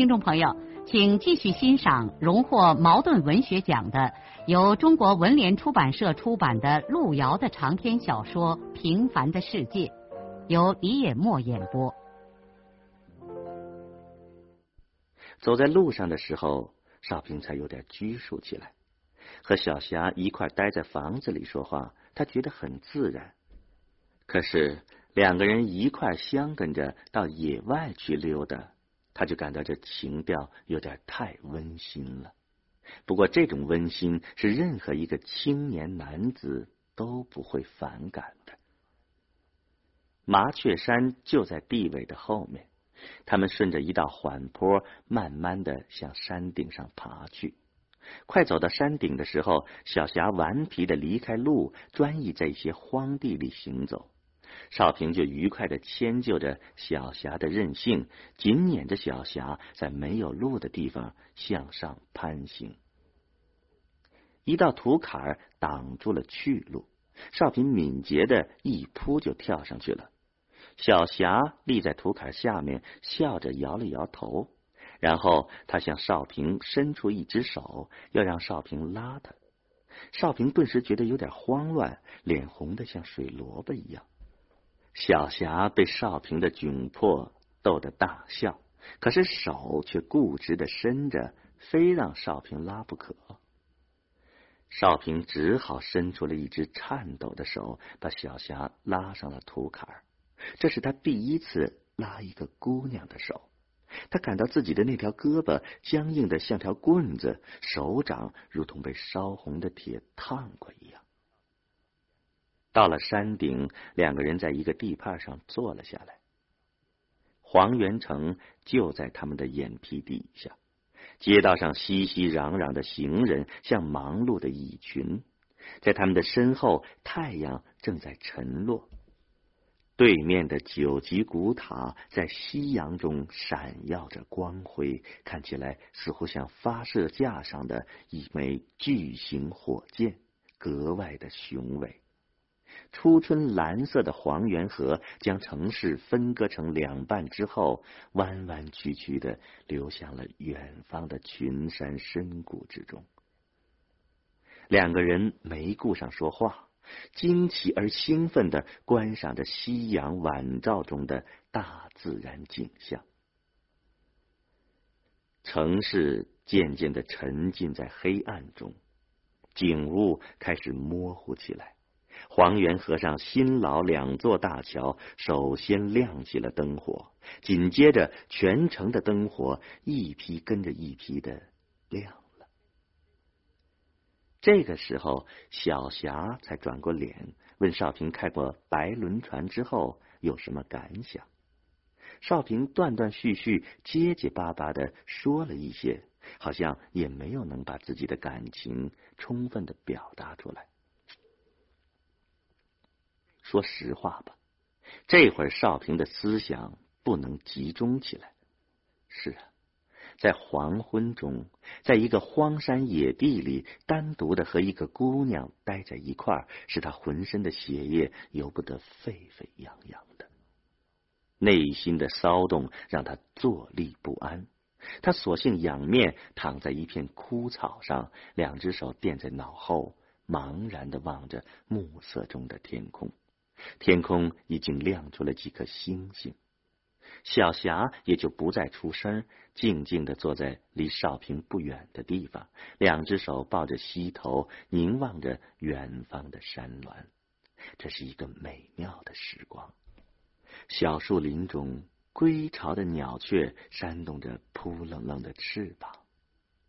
听众朋友，请继续欣赏荣获茅盾文学奖的、由中国文联出版社出版的路遥的长篇小说《平凡的世界》，由李野墨演播。走在路上的时候，少平才有点拘束起来。和小霞一块待在房子里说话，他觉得很自然。可是两个人一块相跟着到野外去溜达。他就感到这情调有点太温馨了。不过这种温馨是任何一个青年男子都不会反感的。麻雀山就在地尾的后面，他们顺着一道缓坡，慢慢的向山顶上爬去。快走到山顶的时候，小霞顽皮的离开路，专意在一些荒地里行走。少平就愉快的迁就着小霞的任性，紧撵着小霞在没有路的地方向上攀行。一道土坎挡住了去路，少平敏捷的一扑就跳上去了。小霞立在土坎下面，笑着摇了摇头，然后他向少平伸出一只手，要让少平拉他。少平顿时觉得有点慌乱，脸红的像水萝卜一样。小霞被少平的窘迫逗得大笑，可是手却固执的伸着，非让少平拉不可。少平只好伸出了一只颤抖的手，把小霞拉上了土坎儿。这是他第一次拉一个姑娘的手，他感到自己的那条胳膊僵硬的像条棍子，手掌如同被烧红的铁烫过一样。到了山顶，两个人在一个地帕上坐了下来。黄元城就在他们的眼皮底下。街道上熙熙攘攘的行人像忙碌的蚁群，在他们的身后，太阳正在沉落。对面的九级古塔在夕阳中闪耀着光辉，看起来似乎像发射架上的一枚巨型火箭，格外的雄伟。初春蓝色的黄源河将城市分割成两半之后，弯弯曲曲的流向了远方的群山深谷之中。两个人没顾上说话，惊奇而兴奋的观赏着夕阳晚照中的大自然景象。城市渐渐的沉浸在黑暗中，景物开始模糊起来。黄源河上新老两座大桥首先亮起了灯火，紧接着全城的灯火一批跟着一批的亮了。这个时候，小霞才转过脸问少平：“开过白轮船之后有什么感想？”少平断断续续、结结巴巴的说了一些，好像也没有能把自己的感情充分的表达出来。说实话吧，这会儿少平的思想不能集中起来。是啊，在黄昏中，在一个荒山野地里，单独的和一个姑娘待在一块儿，使他浑身的血液由不得沸沸扬扬的，内心的骚动让他坐立不安。他索性仰面躺在一片枯草上，两只手垫在脑后，茫然的望着暮色中的天空。天空已经亮出了几颗星星，小霞也就不再出声，静静的坐在离少平不远的地方，两只手抱着膝头，凝望着远方的山峦。这是一个美妙的时光。小树林中，归巢的鸟雀扇动着扑棱棱的翅膀，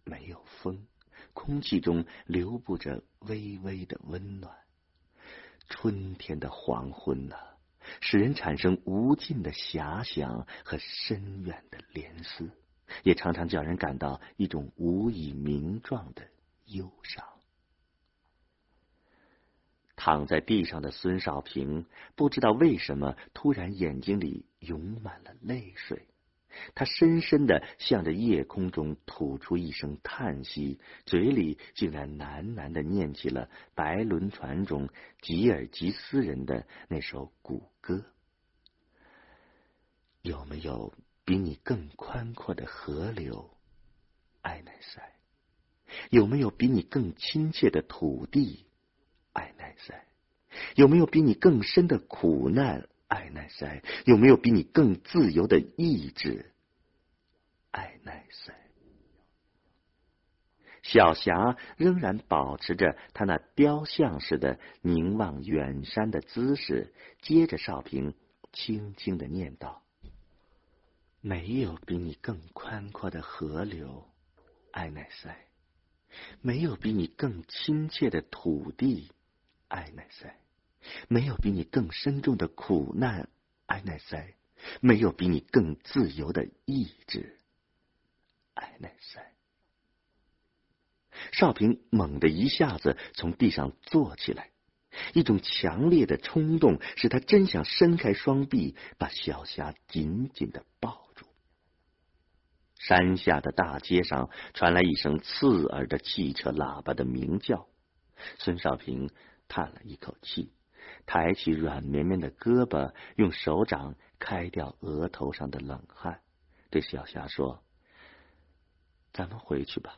没有风，空气中流布着微微的温暖。春天的黄昏呐，使人产生无尽的遐想和深远的怜思，也常常叫人感到一种无以名状的忧伤。躺在地上的孙少平不知道为什么突然眼睛里涌满了泪水，他深深的向着夜空中吐出一声叹息，嘴里竟然喃喃的念起了白轮船中吉尔吉斯人的那首古歌：有没有比你更宽阔的河流，艾奈塞？有没有比你更亲切的土地？艾奈塞，有没有比你更深的苦难？艾奈塞，有没有比你更自由的意志？艾奈塞。小霞仍然保持着他那雕像似的凝望远山的姿势，接着少平轻轻的念道：“没有比你更宽阔的河流，艾奈塞；没有比你更亲切的土地。”艾奈塞，没有比你更深重的苦难；艾奈塞，没有比你更自由的意志；艾奈塞。少平猛地一下子从地上坐起来，一种强烈的冲动使他真想伸开双臂，把小霞紧紧的抱住。山下的大街上传来一声刺耳的汽车喇叭的鸣叫，孙少平。叹了一口气，抬起软绵绵的胳膊，用手掌开掉额头上的冷汗，对小霞说：“咱们回去吧。”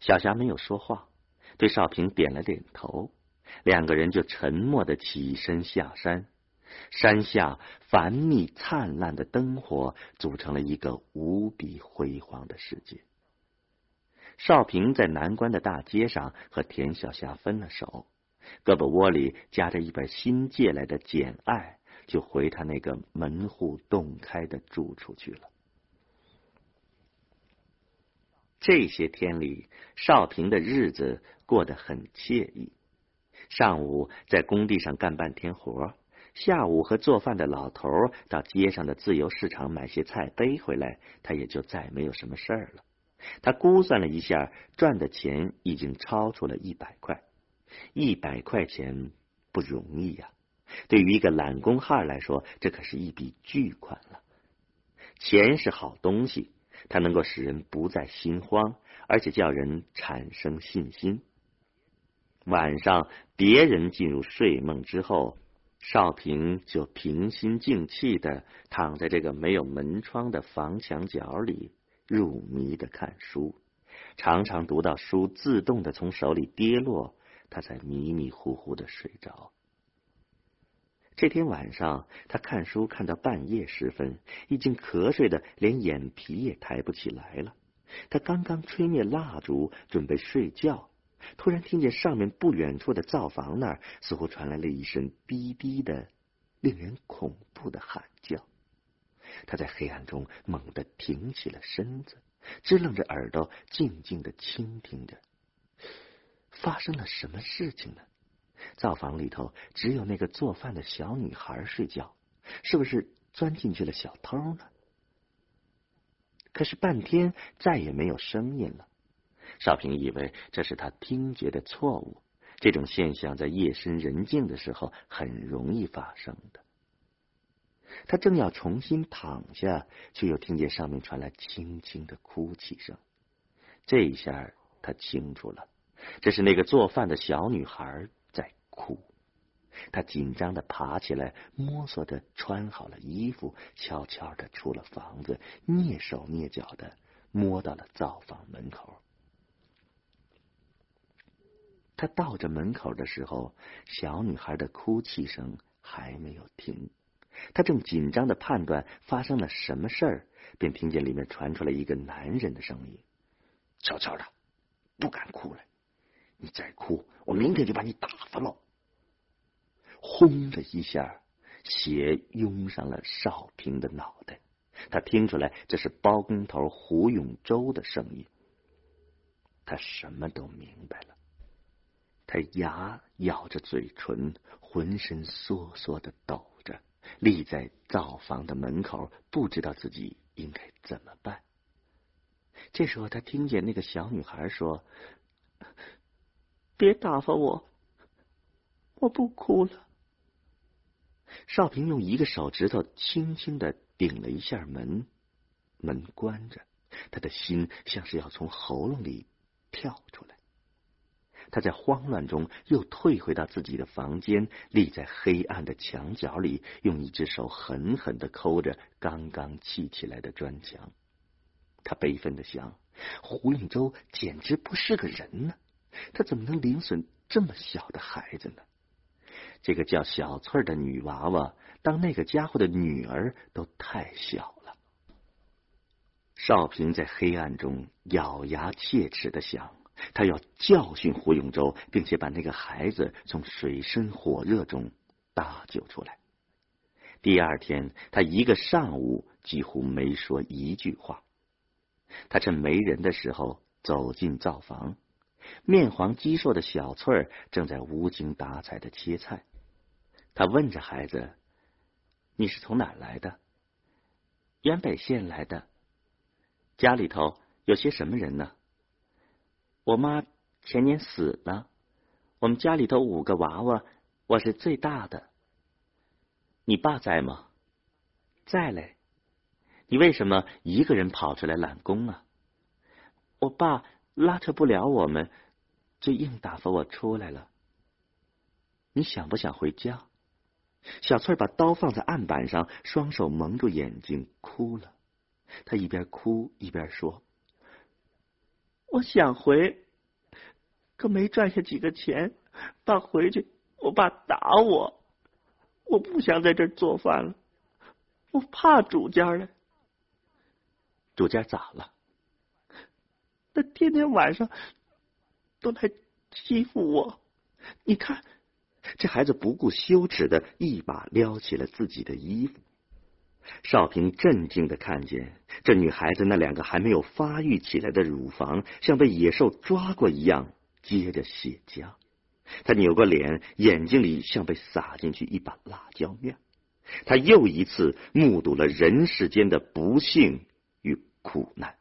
小霞没有说话，对少平点了点头，两个人就沉默的起身下山。山下繁密灿烂的灯火组成了一个无比辉煌的世界。少平在南关的大街上和田小霞分了手，胳膊窝里夹着一本新借来的《简爱》，就回他那个门户洞开的住处去了。这些天里，少平的日子过得很惬意。上午在工地上干半天活，下午和做饭的老头到街上的自由市场买些菜背回来，他也就再没有什么事儿了。他估算了一下，赚的钱已经超出了一百块。一百块钱不容易呀，对于一个懒工汉来说，这可是一笔巨款了。钱是好东西，它能够使人不再心慌，而且叫人产生信心。晚上，别人进入睡梦之后，少平就平心静气的躺在这个没有门窗的房墙角里。入迷的看书，常常读到书自动的从手里跌落，他才迷迷糊糊的睡着。这天晚上，他看书看到半夜时分，已经瞌睡的连眼皮也抬不起来了。他刚刚吹灭蜡烛，准备睡觉，突然听见上面不远处的灶房那儿似乎传来了一声低低的、令人恐怖的喊叫。他在黑暗中猛地挺起了身子，支棱着耳朵，静静的倾听着。发生了什么事情呢？灶房里头只有那个做饭的小女孩睡觉，是不是钻进去了小偷呢？可是半天再也没有声音了。少平以为这是他听觉的错误，这种现象在夜深人静的时候很容易发生的。他正要重新躺下，却又听见上面传来轻轻的哭泣声。这一下他清楚了，这是那个做饭的小女孩在哭。她紧张的爬起来，摸索着穿好了衣服，悄悄的出了房子，蹑手蹑脚的摸到了灶房门口。他到着门口的时候，小女孩的哭泣声还没有停。他正紧张的判断发生了什么事儿，便听见里面传出来一个男人的声音：“悄悄的，不敢哭了。你再哭，我明天就把你打发了。”轰的一下，血涌上了少平的脑袋。他听出来这是包工头胡永洲的声音。他什么都明白了。他牙咬着嘴唇，浑身缩缩的抖着，立在灶房的门口，不知道自己应该怎么办。这时候，他听见那个小女孩说：“别打发我，我不哭了。”少平用一个手指头轻轻的顶了一下门，门关着，他的心像是要从喉咙里跳出来。他在慌乱中又退回到自己的房间，立在黑暗的墙角里，用一只手狠狠的抠着刚刚砌起来的砖墙。他悲愤的想：胡永洲简直不是个人呢，他怎么能凌损这么小的孩子呢？这个叫小翠的女娃娃，当那个家伙的女儿都太小了。少平在黑暗中咬牙切齿的想。他要教训胡永洲，并且把那个孩子从水深火热中搭救出来。第二天，他一个上午几乎没说一句话。他趁没人的时候走进灶房，面黄肌瘦的小翠儿正在无精打采的切菜。他问着孩子：“你是从哪来的？”“原北县来的。”“家里头有些什么人呢？”我妈前年死了，我们家里头五个娃娃，我是最大的。你爸在吗？在嘞。你为什么一个人跑出来揽工啊？我爸拉扯不了我们，就硬打发我出来了。你想不想回家？小翠把刀放在案板上，双手蒙住眼睛，哭了。她一边哭一边说。我想回，可没赚下几个钱。爸回去，我爸打我。我不想在这做饭了，我怕主家了。主家咋了？他天天晚上都来欺负我。你看，这孩子不顾羞耻的一把撩起了自己的衣服。少平镇静的看见这女孩子那两个还没有发育起来的乳房像被野兽抓过一样结着血浆，他扭过脸，眼睛里像被撒进去一把辣椒面。他又一次目睹了人世间的不幸与苦难。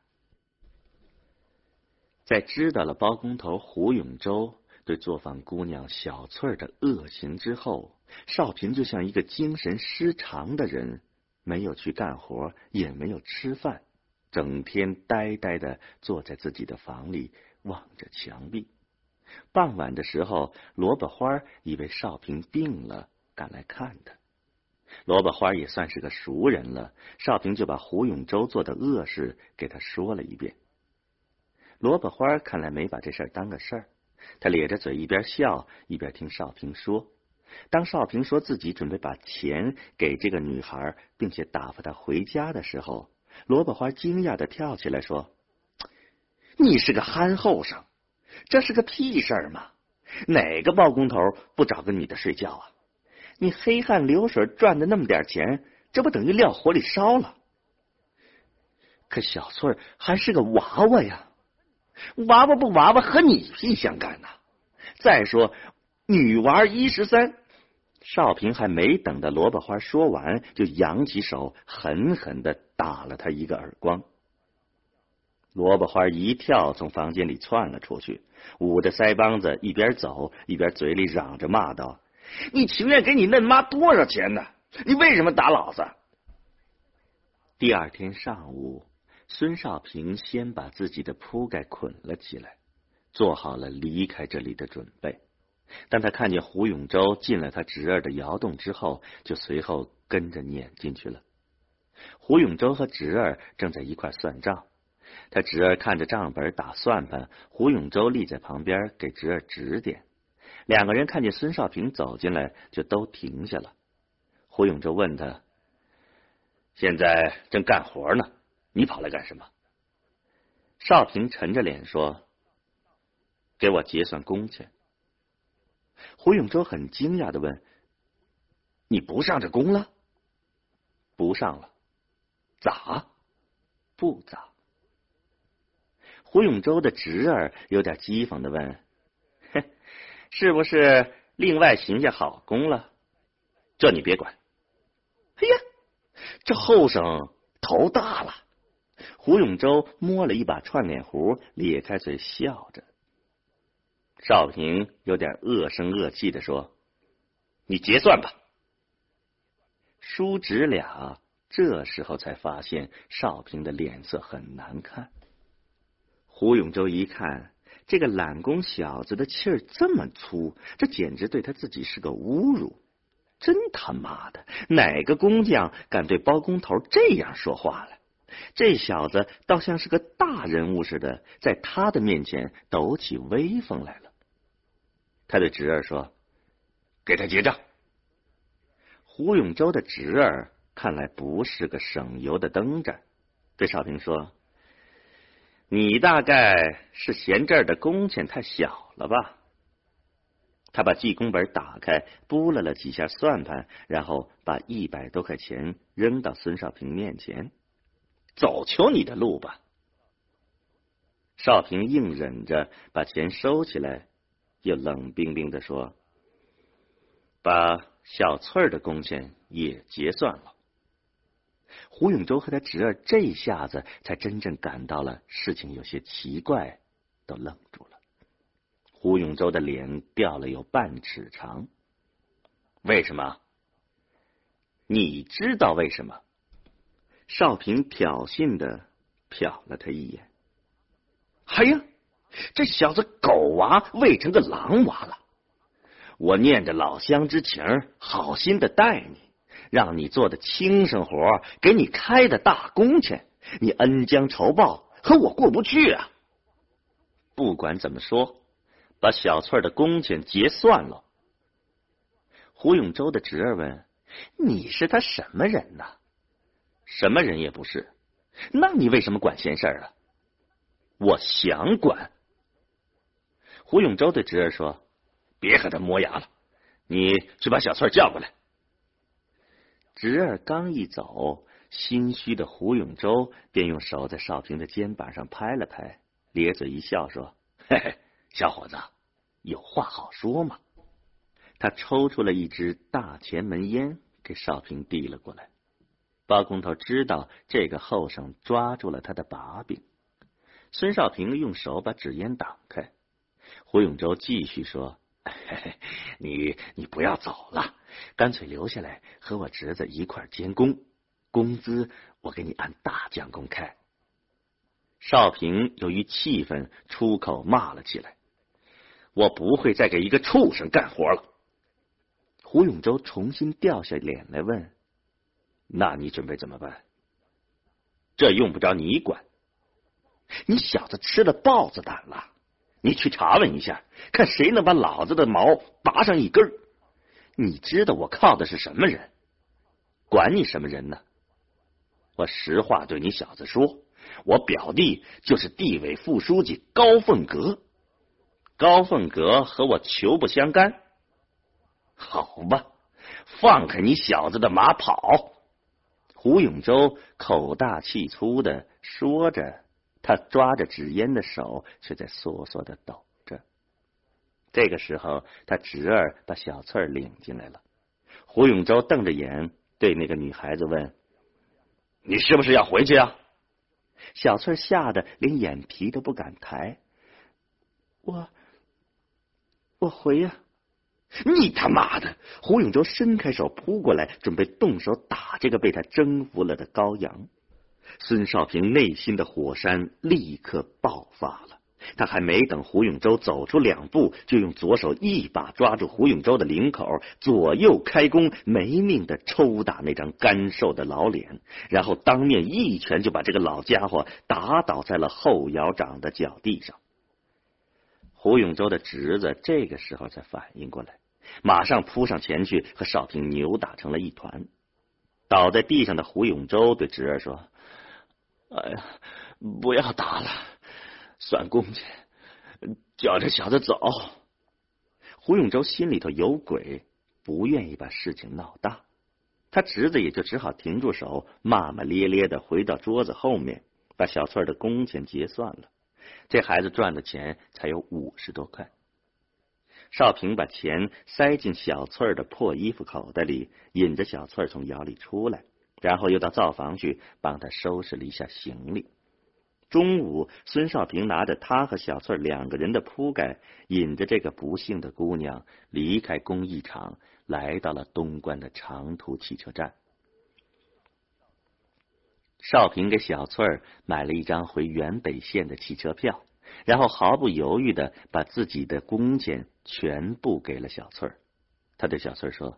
在知道了包工头胡永洲对作坊姑娘小翠儿的恶行之后，少平就像一个精神失常的人。没有去干活，也没有吃饭，整天呆呆的坐在自己的房里，望着墙壁。傍晚的时候，萝卜花以为少平病了，赶来看他。萝卜花也算是个熟人了，少平就把胡永洲做的恶事给他说了一遍。萝卜花看来没把这事儿当个事儿，他咧着嘴一边笑一边听少平说。当少平说自己准备把钱给这个女孩，并且打发她回家的时候，萝卜花惊讶的跳起来说：“你是个憨后生，这是个屁事儿吗？哪个包工头不找个女的睡觉啊？你黑汗流水赚的那么点钱，这不等于撂火里烧了？可小翠还是个娃娃呀，娃娃不娃娃和你屁相干呐！再说女娃一十三。”少平还没等到萝卜花说完，就扬起手狠狠的打了他一个耳光。萝卜花一跳，从房间里窜了出去，捂着腮帮子，一边走一边嘴里嚷着骂道：“你情愿给你嫩妈多少钱呢？你为什么打老子？”第二天上午，孙少平先把自己的铺盖捆了起来，做好了离开这里的准备。当他看见胡永洲进了他侄儿的窑洞之后，就随后跟着撵进去了。胡永洲和侄儿正在一块算账，他侄儿看着账本打算盘，胡永洲立在旁边给侄儿指点。两个人看见孙少平走进来，就都停下了。胡永洲问他：“现在正干活呢，你跑来干什么？”少平沉着脸说：“给我结算工钱。”胡永洲很惊讶的问：“你不上这工了？”“不上了。”“咋？”“不咋。”胡永洲的侄儿有点讥讽的问：“是不是另外行下好工了？这你别管。哎呀，这后生头大了。胡永洲摸了一把串脸壶，咧开嘴笑着。少平有点恶声恶气的说：“你结算吧。”叔侄俩这时候才发现少平的脸色很难看。胡永洲一看，这个懒工小子的气儿这么粗，这简直对他自己是个侮辱。真他妈的，哪个工匠敢对包工头这样说话了？这小子倒像是个大人物似的，在他的面前抖起威风来了。他对侄儿说：“给他结账。”胡永洲的侄儿看来不是个省油的灯盏，对少平说：“你大概是嫌这儿的工钱太小了吧？”他把记工本打开，拨了了几下算盘，然后把一百多块钱扔到孙少平面前：“走求你的路吧。”少平硬忍着把钱收起来，又冷冰冰的说：“把小翠儿的工钱也结算了。”胡永洲和他侄儿这下子才真正感到了事情有些奇怪，都愣住了。胡永洲的脸掉了有半尺长。为什么？你知道为什么？少平挑衅的瞟了他一眼。哎呀，这小子狗娃喂成个狼娃了！我念着老乡之情，好心的待你，让你做的轻生活，给你开的大工钱，你恩将仇报，和我过不去啊！不管怎么说。把小翠的工钱结算了。胡永洲的侄儿问：“你是他什么人呢？”“什么人也不是。”“那你为什么管闲事儿啊？”“我想管。”胡永洲对侄儿说：“别和他磨牙了，你去把小翠叫过来。”侄儿刚一走，心虚的胡永洲便用手在少平的肩膀上拍了拍，咧嘴一笑说：“嘿嘿。”小伙子，有话好说嘛！他抽出了一支大前门烟，给少平递了过来。包工头知道这个后生抓住了他的把柄，孙少平用手把纸烟挡开。胡永洲继续说：“嘿嘿你你不要走了，干脆留下来和我侄子一块监工，工资我给你按大奖工开。”少平由于气愤，出口骂了起来。我不会再给一个畜生干活了。胡永洲重新掉下脸来问：“那你准备怎么办？”这用不着你管。你小子吃了豹子胆了？你去查问一下，看谁能把老子的毛拔上一根你知道我靠的是什么人？管你什么人呢？我实话对你小子说，我表弟就是地委副书记高凤阁。高凤阁和我球不相干，好吧，放开你小子的马跑！胡永洲口大气粗的说着，他抓着纸烟的手却在缩缩的抖着。这个时候，他侄儿把小翠儿领进来了。胡永洲瞪着眼对那个女孩子问：“你是不是要回去啊？”小翠吓得连眼皮都不敢抬。我。我回呀！你他妈的！胡永洲伸开手扑过来，准备动手打这个被他征服了的羔羊。孙少平内心的火山立刻爆发了，他还没等胡永洲走出两步，就用左手一把抓住胡永洲的领口，左右开弓，没命的抽打那张干瘦的老脸，然后当面一拳就把这个老家伙打倒在了后窑长的脚地上。胡永洲的侄子这个时候才反应过来，马上扑上前去和少平扭打成了一团。倒在地上的胡永洲对侄儿说：“哎呀，不要打了，算工钱，叫这小子走。”胡永洲心里头有鬼，不愿意把事情闹大，他侄子也就只好停住手，骂骂咧咧的回到桌子后面，把小翠的工钱结算了。这孩子赚的钱才有五十多块。少平把钱塞进小翠儿的破衣服口袋里，引着小翠儿从窑里出来，然后又到灶房去帮她收拾了一下行李。中午，孙少平拿着他和小翠儿两个人的铺盖，引着这个不幸的姑娘离开工艺厂，来到了东关的长途汽车站。少平给小翠儿买了一张回原北县的汽车票，然后毫不犹豫的把自己的工钱全部给了小翠儿。他对小翠儿说：“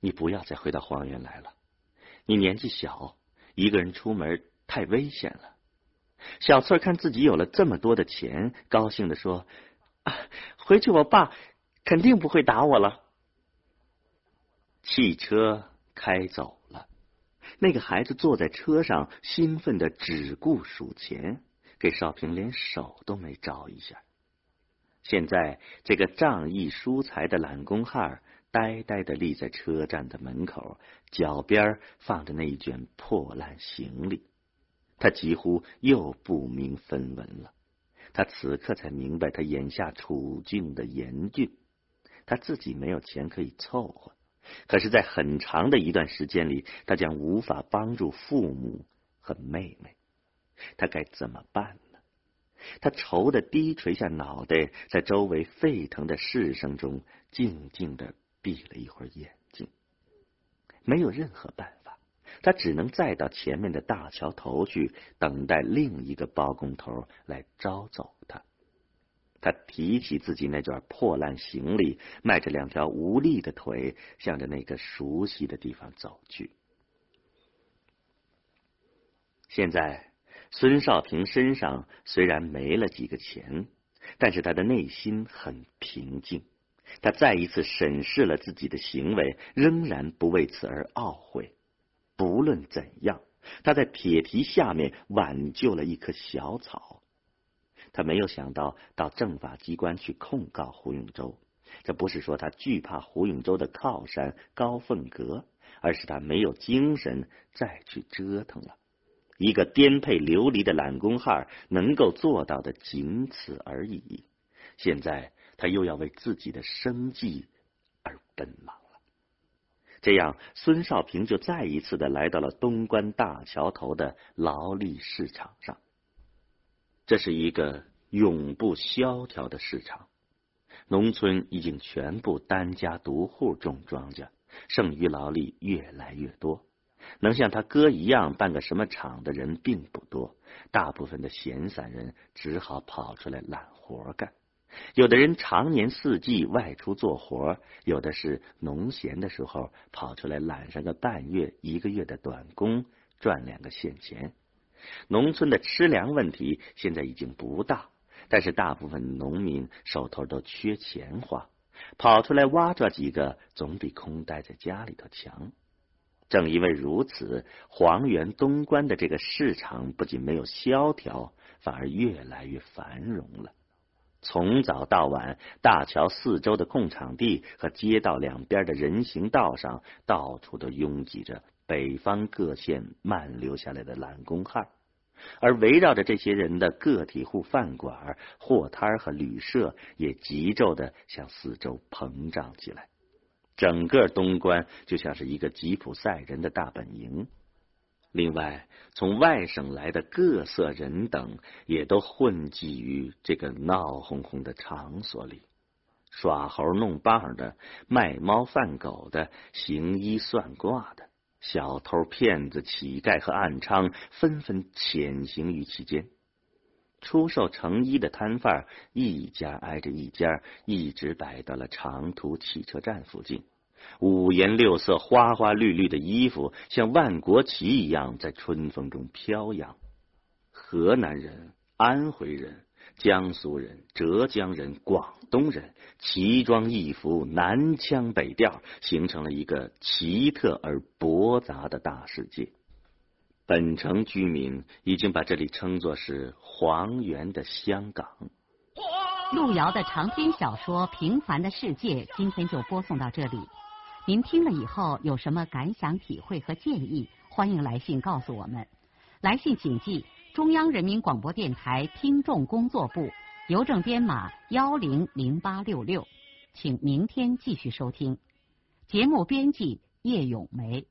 你不要再回到荒原来了，你年纪小，一个人出门太危险了。”小翠儿看自己有了这么多的钱，高兴的说：“啊，回去我爸肯定不会打我了。”汽车开走了，那个孩子坐在车上，兴奋的只顾数钱，给少平连手都没招一下。现在，这个仗义疏财的懒工汉呆呆的立在车站的门口，脚边放着那一卷破烂行李。他几乎又不明分文了。他此刻才明白他眼下处境的严峻。他自己没有钱可以凑合，可是，在很长的一段时间里，他将无法帮助父母和妹妹。他该怎么办呢？他愁的低垂下脑袋，在周围沸腾的市声中静静的闭了一会儿眼睛。没有任何办法。他只能再到前面的大桥头去，等待另一个包工头来招走他。他提起自己那卷破烂行李，迈着两条无力的腿，向着那个熟悉的地方走去。现在，孙少平身上虽然没了几个钱，但是他的内心很平静。他再一次审视了自己的行为，仍然不为此而懊悔。不论怎样，他在铁蹄下面挽救了一棵小草。他没有想到到政法机关去控告胡永洲，这不是说他惧怕胡永洲的靠山高凤阁，而是他没有精神再去折腾了。一个颠沛流离的懒工汉能够做到的仅此而已。现在他又要为自己的生计而奔忙了。这样，孙少平就再一次的来到了东关大桥头的劳力市场上。这是一个永不萧条的市场，农村已经全部单家独户种庄稼，剩余劳力越来越多。能像他哥一样办个什么厂的人并不多，大部分的闲散人只好跑出来揽活干。有的人常年四季外出做活，有的是农闲的时候跑出来揽上个半月、一个月的短工，赚两个现钱。农村的吃粮问题现在已经不大，但是大部分农民手头都缺钱花，跑出来挖抓几个，总比空待在家里头强。正因为如此，黄原东关的这个市场不仅没有萧条，反而越来越繁荣了。从早到晚，大桥四周的空场地和街道两边的人行道上，到处都拥挤着北方各县漫流下来的懒工汉，而围绕着这些人的个体户饭馆、货摊和旅社也急骤的向四周膨胀起来，整个东关就像是一个吉普赛人的大本营。另外，从外省来的各色人等也都混迹于这个闹哄哄的场所里，耍猴弄棒的、卖猫贩狗的、行医算卦的、小偷、骗子、乞丐和暗娼纷纷潜行于其间。出售成衣的摊贩一家挨着一家，一直摆到了长途汽车站附近。五颜六色、花花绿绿的衣服，像万国旗一样在春风中飘扬。河南人、安徽人、江苏人、浙江人、广东人，奇装异服，南腔北调，形成了一个奇特而驳杂的大世界。本城居民已经把这里称作是黄原的香港。路遥的长篇小说《平凡的世界》，今天就播送到这里。您听了以后有什么感想、体会和建议？欢迎来信告诉我们。来信请寄中央人民广播电台听众工作部邮政编码幺零零八六六，请明天继续收听。节目编辑叶咏梅。